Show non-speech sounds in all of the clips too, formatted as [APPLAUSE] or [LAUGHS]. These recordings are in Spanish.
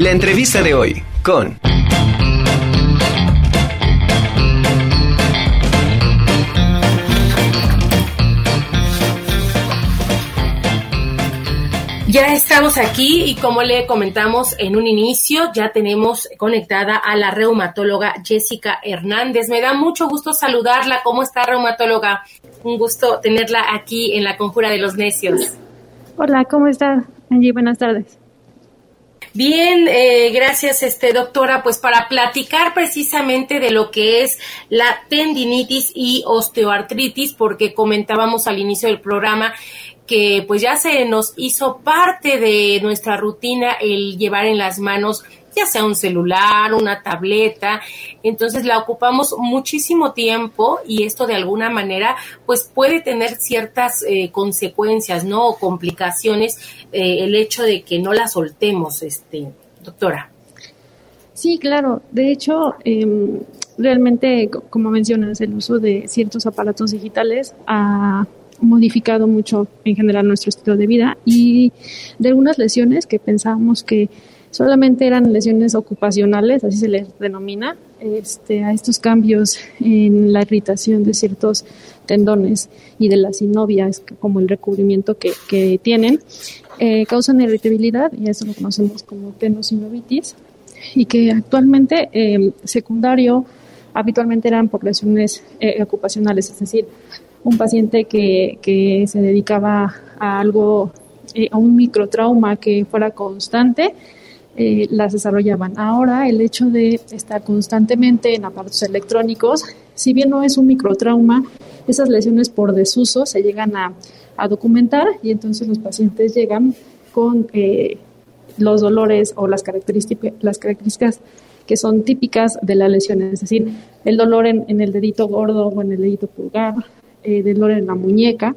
La entrevista de hoy con... Ya estamos aquí y como le comentamos en un inicio, ya tenemos conectada a la reumatóloga Jessica Hernández. Me da mucho gusto saludarla. ¿Cómo está, reumatóloga? Un gusto tenerla aquí en la Conjura de los Necios. Hola, ¿cómo está, Angie? Buenas tardes. Bien, eh, gracias, este doctora. Pues para platicar precisamente de lo que es la tendinitis y osteoartritis, porque comentábamos al inicio del programa que pues ya se nos hizo parte de nuestra rutina el llevar en las manos ya sea un celular, una tableta, entonces la ocupamos muchísimo tiempo y esto de alguna manera pues puede tener ciertas eh, consecuencias, ¿no? O complicaciones eh, el hecho de que no la soltemos, este, doctora. Sí, claro. De hecho, em, realmente, como mencionas, el uso de ciertos aparatos digitales ha modificado mucho en general nuestro estilo de vida y de algunas lesiones que pensábamos que solamente eran lesiones ocupacionales, así se les denomina, este, a estos cambios en la irritación de ciertos tendones y de las sinovias, como el recubrimiento que, tienen, eh, causan irritabilidad, y eso lo conocemos como tenosinovitis, y que actualmente eh, secundario habitualmente eran por lesiones eh, ocupacionales, es decir, un paciente que, que se dedicaba a algo, eh, a un microtrauma que fuera constante, eh, las desarrollaban. Ahora el hecho de estar constantemente en aparatos electrónicos, si bien no es un microtrauma, esas lesiones por desuso se llegan a, documentar y entonces los pacientes llegan con eh, los dolores o las características, las características que son típicas de la lesión, es decir, el dolor en, el dedito gordo o en el dedito pulgar, el eh, dolor en la muñeca,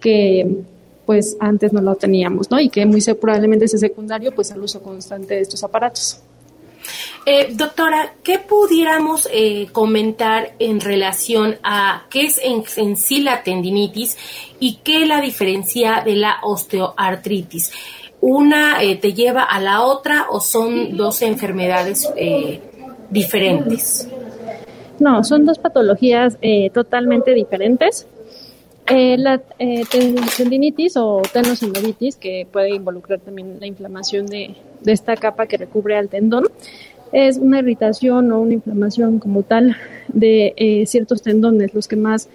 que pues antes no lo teníamos, ¿no? Y que muy probablemente es secundario pues al uso constante de estos aparatos. Eh, doctora, ¿qué pudiéramos eh, comentar en relación a qué es en, sí la tendinitis y qué la diferencia de la osteoartritis? ¿Una eh, te lleva a la otra o son dos enfermedades diferentes? No, son dos patologías totalmente diferentes. Eh, la eh, tendinitis o tenosinovitis, que puede involucrar también la inflamación de, esta capa que recubre al tendón, es una irritación o una inflamación como tal de eh, ciertos tendones, los que más,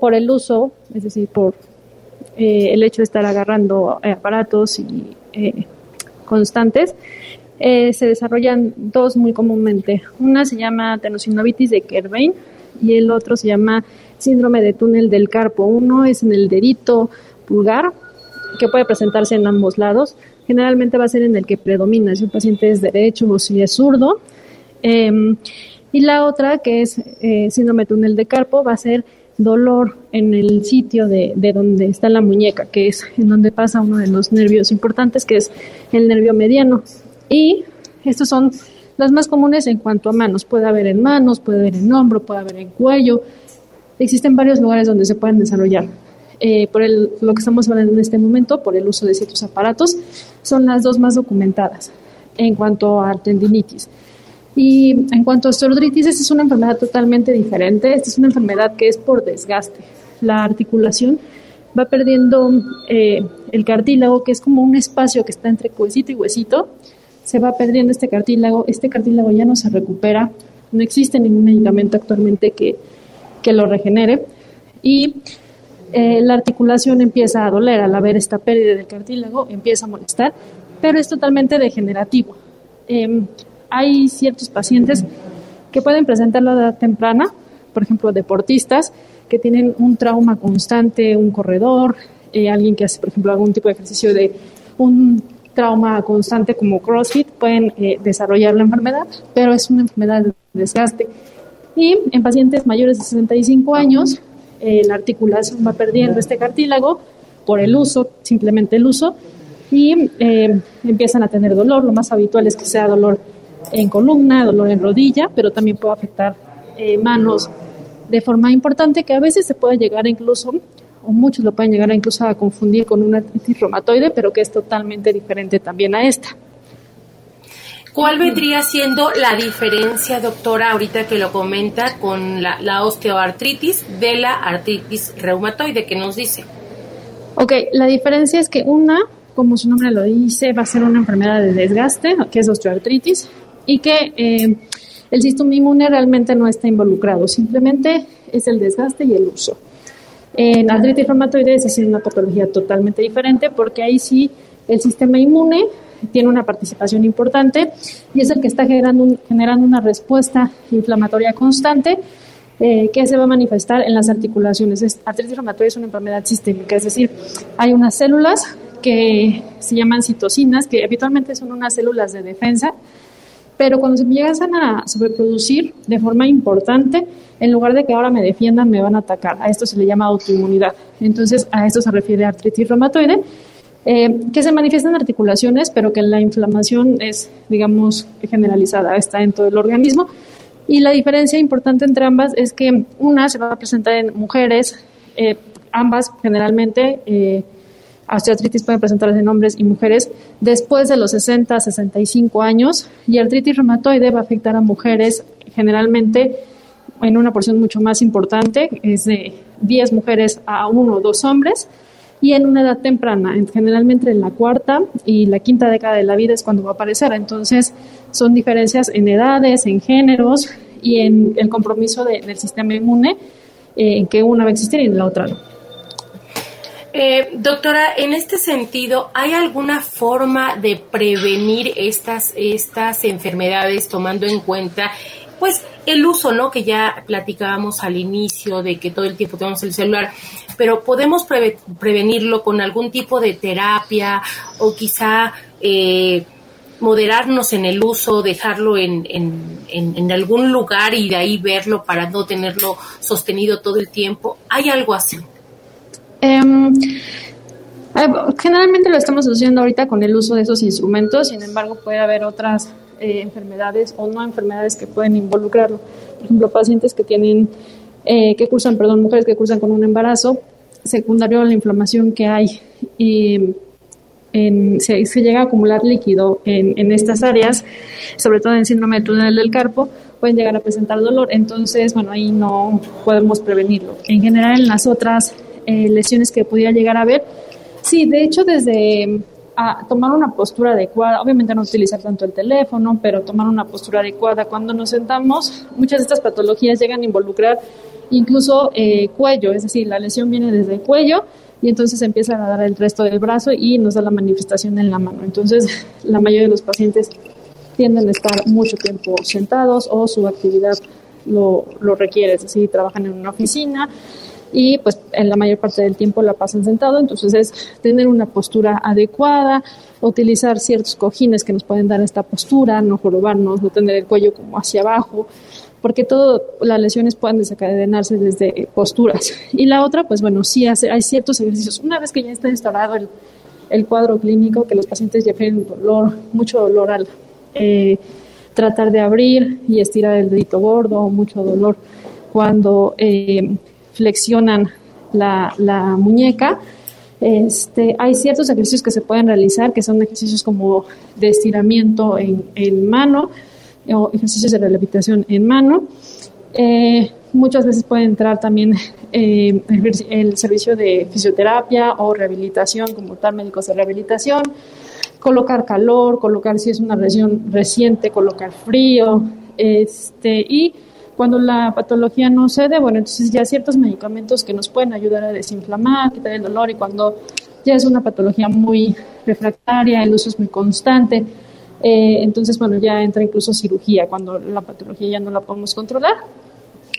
por el uso, es decir, por el hecho de estar agarrando aparatos y constantes, se desarrollan dos muy comúnmente. Una se llama tenosinovitis de Kerbein y el otro se llama síndrome de túnel del carpo. Uno es en el dedito pulgar, que puede presentarse en ambos lados. Generalmente va a ser en el que predomina, si el paciente es derecho o si es zurdo. Em, y la otra, que es eh, síndrome de túnel de carpo, va a ser dolor en el sitio de, de, donde está la muñeca, que es en donde pasa uno de los nervios importantes, que es el nervio mediano. Y estos son las más comunes en cuanto a manos. Puede haber en manos, puede haber en hombro, puede haber en cuello, Existen varios lugares donde se pueden desarrollar. Eh, por lo que estamos hablando en este momento, por el uso de ciertos aparatos, son las dos más documentadas en cuanto a tendinitis. Y en cuanto a osteoartritis, esta es una enfermedad totalmente diferente. Esta es una enfermedad que es por desgaste. La articulación va perdiendo eh, el cartílago, que es como un espacio que está entre huesito y huesito. Se va perdiendo este cartílago. Este cartílago ya no se recupera. No existe ningún medicamento actualmente que que lo regenere. Y eh, la articulación empieza a doler. Al haber esta pérdida del cartílago, empieza a molestar, pero es totalmente degenerativo. Em, hay ciertos pacientes que pueden presentar la edad temprana, por ejemplo, deportistas que tienen un trauma constante, un corredor, eh, alguien que hace, por ejemplo, algún tipo de ejercicio de un trauma constante como CrossFit, pueden eh, desarrollar la enfermedad, pero es una enfermedad de desgaste y en pacientes mayores de 65 años, la articulación va perdiendo este cartílago por el uso, simplemente el uso, y eh, empiezan a tener dolor. Lo más habitual es que sea dolor en columna, dolor en rodilla, pero también puede afectar eh, manos de forma importante que a veces se puede llegar incluso, o muchos lo pueden llegar incluso a confundir con una artritis reumatoide, pero que es totalmente diferente también a esta. ¿Cuál vendría siendo la diferencia, doctora, ahorita que lo comenta, con la, osteoartritis de la artritis reumatoide que nos dice? Ok, la diferencia es que una, como su nombre lo dice, va a ser una enfermedad de desgaste, que es osteoartritis, y que eh, el sistema inmune realmente no está involucrado, simplemente es el desgaste y el uso. En artritis reumatoide es una patología totalmente diferente porque ahí sí el sistema inmune tiene una participación importante y es el que está generando, generando una respuesta inflamatoria constante eh, que se va a manifestar en las articulaciones. Es, artritis reumatoide es una enfermedad sistémica, es decir, hay unas células que se llaman citocinas, que habitualmente son unas células de defensa, pero cuando se llegan a sobreproducir de forma importante, en lugar de que ahora me defiendan, me van a atacar. A esto se le llama autoinmunidad. Entonces, a esto se refiere artritis reumatoide eh, que se manifiestan articulaciones, pero que la inflamación es, digamos, generalizada, está en todo el organismo. Y la diferencia importante entre ambas es que una se va a presentar en mujeres, eh, ambas generalmente, eh, osteoartritis puede presentarse en hombres y mujeres después de los 60 65 años, y artritis reumatoide va a afectar a mujeres generalmente en una porción mucho más importante, es de 10 mujeres a uno o dos hombres, y en una edad temprana, generalmente en la cuarta y la quinta década de la vida es cuando va a aparecer. Entonces, son diferencias en edades, en géneros y en el compromiso del sistema inmune, eh, en que una va a existir y en la otra no. Eh, doctora, en este sentido, ¿hay alguna forma de prevenir estas, estas enfermedades tomando en cuenta pues el uso, ¿no? Que ya platicábamos al inicio de que todo el tiempo tenemos el celular, pero podemos prevenirlo con algún tipo de terapia o quizá eh, moderarnos en el uso, dejarlo en, en, algún lugar y de ahí verlo para no tenerlo sostenido todo el tiempo. ¿Hay algo así? Em, eh, generalmente lo estamos haciendo ahorita con el uso de esos instrumentos, sin embargo puede haber otras eh, enfermedades o no enfermedades que pueden involucrarlo. Por ejemplo, pacientes que tienen, eh, que cursan, perdón, mujeres que cursan con un embarazo secundario a la inflamación que hay y se, llega a acumular líquido en, en, estas áreas, sobre todo en síndrome de túnel del carpo, pueden llegar a presentar dolor. Entonces, bueno, ahí no podemos prevenirlo. En general, en las otras eh, lesiones que pudiera llegar a haber, sí, de hecho, desde tomar una postura adecuada, obviamente no utilizar tanto el teléfono, pero tomar una postura adecuada. Cuando nos sentamos, muchas de estas patologías llegan a involucrar incluso eh, cuello, es decir, la lesión viene desde el cuello y entonces empieza a dar el resto del brazo y nos da la manifestación en la mano. Entonces, [LAUGHS] la mayoría de los pacientes tienden a estar mucho tiempo sentados o su actividad lo, lo requiere, es decir, trabajan en una oficina y pues en la mayor parte del tiempo la pasan sentado, entonces es tener una postura adecuada, utilizar ciertos cojines que nos pueden dar esta postura, no jorobarnos, no tener el cuello como hacia abajo, porque todas las lesiones pueden desencadenarse desde posturas. Y la otra, pues bueno, sí hacer, hay ciertos ejercicios. Una vez que ya está instalado el, el cuadro clínico, que los pacientes ya tienen dolor, mucho dolor al eh, tratar de abrir y estirar el dedito gordo, mucho dolor cuando eh, flexionan la, muñeca. Este, hay ciertos ejercicios que se pueden realizar que son ejercicios como de estiramiento en, en mano o ejercicios de rehabilitación en mano. Eh, muchas veces puede entrar también eh, el, servicio de fisioterapia o rehabilitación como tal, médicos de rehabilitación, colocar calor, colocar si es una lesión reciente, colocar frío, este, y cuando la patología no cede, bueno, entonces ya ciertos medicamentos que nos pueden ayudar a desinflamar, quitar el dolor y cuando ya es una patología muy refractaria, el uso es muy constante, eh, entonces, bueno, ya entra incluso cirugía cuando la patología ya no la podemos controlar,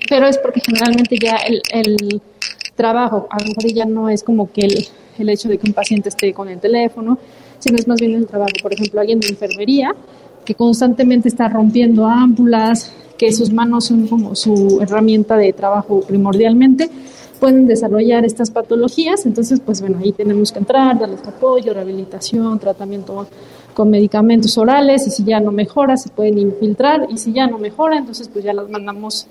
pero es porque generalmente ya el, el trabajo, a lo mejor ya no es como que el, el hecho de que un paciente esté con el teléfono, sino es más bien el trabajo, por ejemplo, alguien de enfermería que constantemente está rompiendo ámpulas, que sus manos son como su herramienta de trabajo primordialmente, pueden desarrollar estas patologías. Entonces, pues bueno, ahí tenemos que entrar, darles apoyo, rehabilitación, tratamiento con medicamentos orales y si ya no mejora, se pueden infiltrar y si ya no mejora, entonces pues ya las mandamos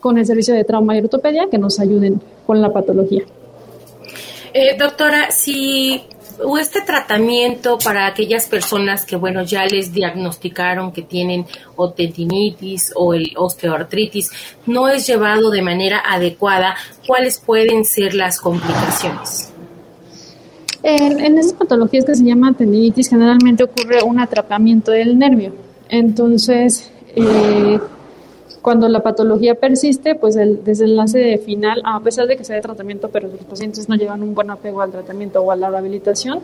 con el servicio de trauma y ortopedia que nos ayuden con la patología. Eh, doctora, si o este tratamiento para aquellas personas que, bueno, ya les diagnosticaron que tienen o tendinitis o el osteoartritis, no es llevado de manera adecuada, ¿cuáles pueden ser las complicaciones? En, en esas patologías que se llama tendinitis, generalmente ocurre un atrapamiento del nervio. Entonces, eh, cuando la patología persiste, pues el desenlace final, a pesar de que sea de tratamiento, pero los pacientes no llevan un buen apego al tratamiento o a la rehabilitación,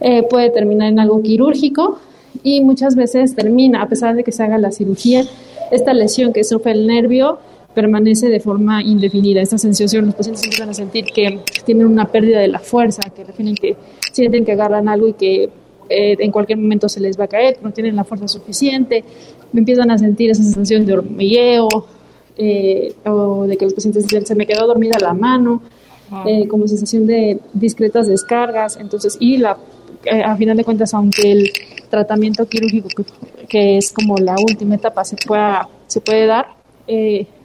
eh, puede terminar en algo quirúrgico y muchas veces termina, a pesar de que se haga la cirugía, esta lesión que sufre el nervio permanece de forma indefinida. Esta sensación, los pacientes empiezan a sentir que tienen una pérdida de la fuerza, que que sienten que agarran algo y que eh, en cualquier momento se les va a caer, no tienen la fuerza suficiente, empiezan a sentir esa sensación de hormigueo eh, o de que los pacientes dicen se me quedó dormida la mano, eh, como sensación de discretas descargas, entonces, y la, a final de cuentas, aunque el tratamiento quirúrgico, que, es como la última etapa, se, pueda, se puede dar,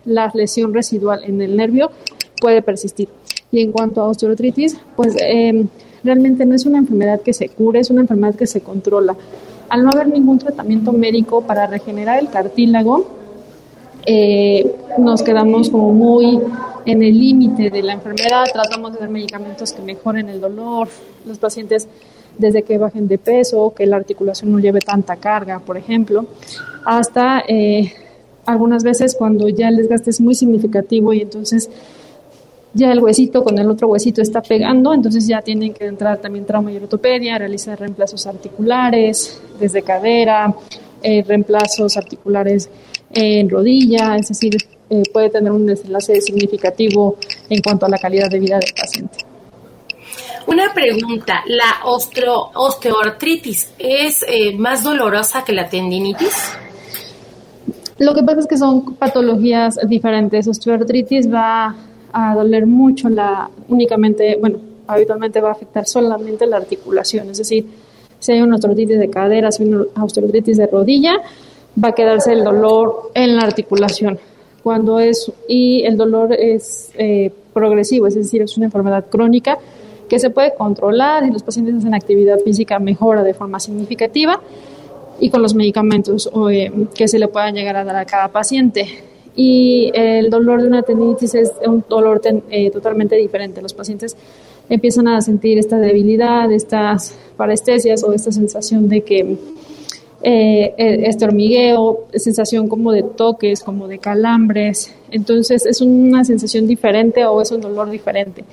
la lesión residual en el nervio puede persistir. Y en cuanto a osteoartritis, pues em, realmente no es una enfermedad que se cure, es una enfermedad que se controla. Al no haber ningún tratamiento médico para regenerar el cartílago, eh, nos quedamos como muy en el límite de la enfermedad, tratamos de dar medicamentos que mejoren el dolor, los pacientes desde que bajen de peso, que la articulación no lleve tanta carga, por ejemplo, hasta eh, algunas veces cuando ya el desgaste es muy significativo y entonces ya el huesito con el otro huesito está pegando, entonces ya tienen que entrar también trauma y ortopedia, realizar reemplazos articulares desde cadera, eh, reemplazos articulares en rodilla, es decir, eh, puede tener un desenlace significativo en cuanto a la calidad de vida del paciente. Una pregunta, ¿la osteoartritis es eh, más dolorosa que la tendinitis? Lo que pasa es que son patologías diferentes. Osteoartritis va a doler mucho la únicamente, bueno, habitualmente va a afectar solamente la articulación, es decir, si hay una osteoartritis de cadera, si hay una osteoartritis de rodilla, va a quedarse el dolor en la articulación. Cuando es, y el dolor es eh, progresivo, es decir, es una enfermedad crónica que se puede controlar y los pacientes hacen actividad física mejora de forma significativa y con los medicamentos eh, que se le puedan llegar a dar a cada paciente y el dolor de una tendinitis es un dolor eh, totalmente diferente. Los pacientes empiezan a sentir esta debilidad, estas parestesias o esta sensación de que eh, e, este hormigueo, sensación como de toques, como de calambres. Entonces es una sensación diferente o es un dolor diferente.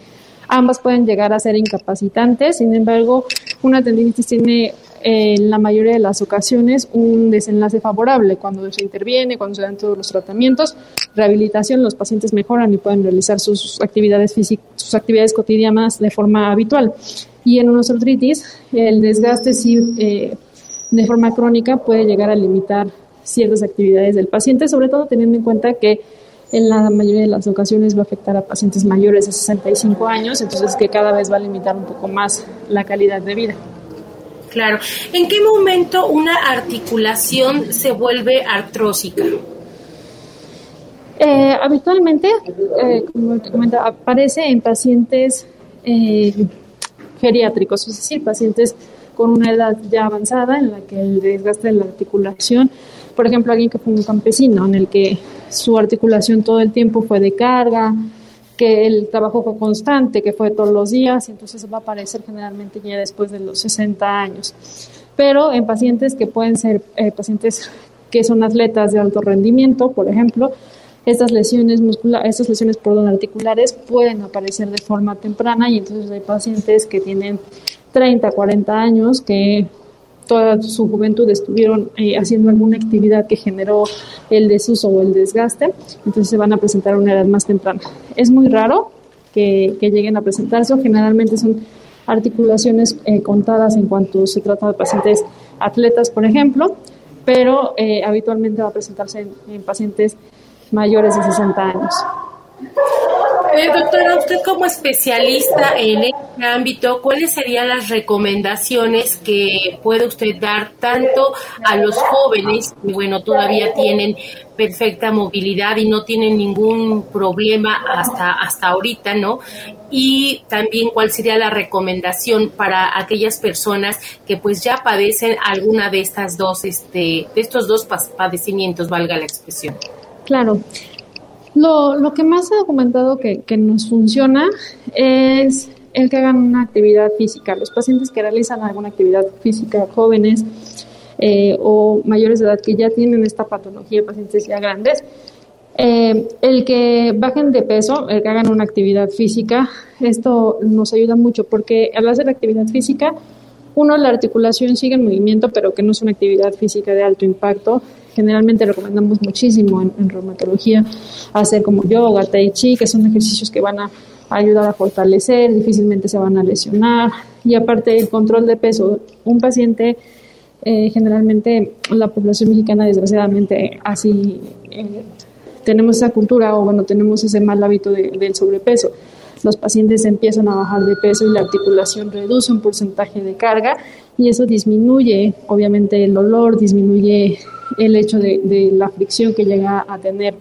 Ambas pueden llegar a ser incapacitantes, sin embargo, una tendinitis tiene en la mayoría de las ocasiones un desenlace favorable. Cuando se interviene, cuando se dan todos los tratamientos, rehabilitación, los pacientes mejoran y pueden realizar sus actividades físicas, sus actividades cotidianas de forma habitual. Y en una artritis, el desgaste eh, de forma crónica puede llegar a limitar ciertas actividades del paciente, sobre todo teniendo en cuenta que en la mayoría de las ocasiones va a afectar a pacientes mayores de 65 años, entonces que cada vez va a limitar un poco más la calidad de vida. Claro. ¿En qué momento una articulación se vuelve artrósica? Eh, habitualmente, eh, como te comentaba, aparece en pacientes eh, geriátricos, es decir, pacientes con una edad ya avanzada en la que el desgaste de la articulación, por ejemplo, alguien que fue un campesino en el que su articulación todo el tiempo fue de carga, que el trabajo fue constante, que fue todos los días, y entonces va a aparecer generalmente ya después de los 60 años. Pero en pacientes que pueden ser eh, pacientes que son atletas de alto rendimiento, por ejemplo, estas lesiones musculares, estas lesiones perdón, articulares pueden aparecer de forma temprana y entonces hay pacientes que tienen 30, 40 años que toda su juventud estuvieron eh, haciendo alguna actividad que generó el desuso o el desgaste, entonces se van a presentar a una edad más temprana. Es muy raro que, lleguen a presentarse, generalmente son articulaciones eh, contadas en cuanto se trata de pacientes atletas, por ejemplo, pero eh, habitualmente va a presentarse en, pacientes mayores de 60 años. Eh, doctora, usted como especialista en este ámbito, ¿cuáles serían las recomendaciones que puede usted dar tanto a los jóvenes que, bueno, todavía tienen perfecta movilidad y no tienen ningún problema hasta, hasta ahorita, ¿no? Y también cuál sería la recomendación para aquellas personas que pues ya padecen alguna de estas dos, este, de estos dos padecimientos, valga la expresión. Claro. Lo, lo que más ha documentado que, que nos funciona es el que hagan una actividad física. Los pacientes que realizan alguna actividad física, jóvenes eh, o mayores de edad que ya tienen esta patología, pacientes ya grandes, eh, el que bajen de peso, el que hagan una actividad física, esto nos ayuda mucho porque al hacer actividad física, uno, la articulación sigue en movimiento, pero que no es una actividad física de alto impacto. Generalmente recomendamos muchísimo en, reumatología hacer como yoga, tai chi, que son ejercicios que van a ayudar a fortalecer, difícilmente se van a lesionar. Y aparte el control de peso, un paciente, eh, generalmente la población mexicana desgraciadamente así eh, tenemos esa cultura o bueno, tenemos ese mal hábito del sobrepeso los pacientes empiezan a bajar de peso y la articulación reduce un porcentaje de carga y eso disminuye obviamente el dolor, disminuye el hecho de, la fricción que llega a tener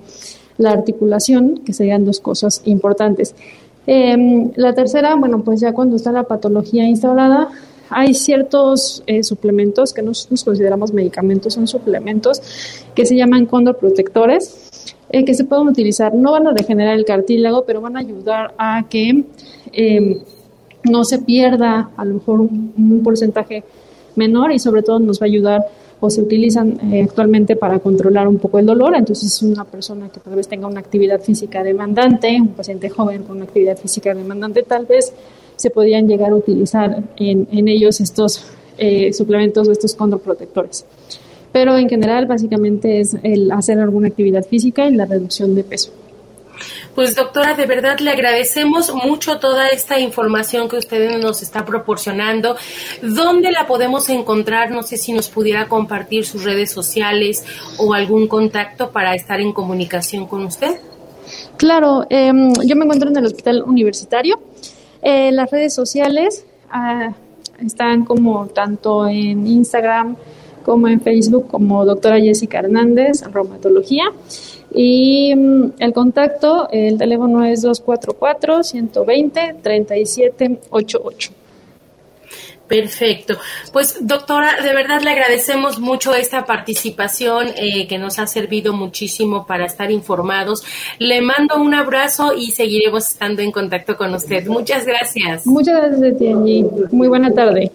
la articulación, que serían dos cosas importantes. Em, la tercera, bueno, pues ya cuando está la patología instaurada, hay ciertos eh, suplementos que nosotros consideramos medicamentos, son suplementos que se llaman condroprotectores eh, que se pueden utilizar. No van a regenerar el cartílago, pero van a ayudar a que em, no se pierda a lo mejor un, porcentaje menor y sobre todo nos va a ayudar o se utilizan eh, actualmente para controlar un poco el dolor. Entonces, una persona que tal vez tenga una actividad física demandante, un paciente joven con una actividad física demandante, tal vez se podrían llegar a utilizar en, ellos estos eh, suplementos o estos condroprotectores pero en general básicamente es el hacer alguna actividad física y la reducción de peso. Pues doctora, de verdad le agradecemos mucho toda esta información que usted nos está proporcionando. ¿Dónde la podemos encontrar? No sé si nos pudiera compartir sus redes sociales o algún contacto para estar en comunicación con usted. Claro, em, yo me encuentro en el hospital universitario. Eh, las redes sociales ah, están como tanto en Instagram, como en Facebook como doctora Jessica Hernández, reumatología. Y mm, el contacto, el teléfono es 244-120-3788. Perfecto. Pues doctora, de verdad le agradecemos mucho esta participación eh, que nos ha servido muchísimo para estar informados. Le mando un abrazo y seguiremos estando en contacto con usted. Muchas gracias. Muchas gracias, Tianji. Muy buena tarde.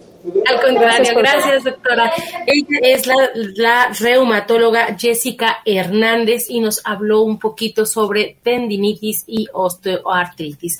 Al contrario, gracias, doctora. Ella es la, la, reumatóloga Jessica Hernández y nos habló un poquito sobre tendinitis y osteoartritis.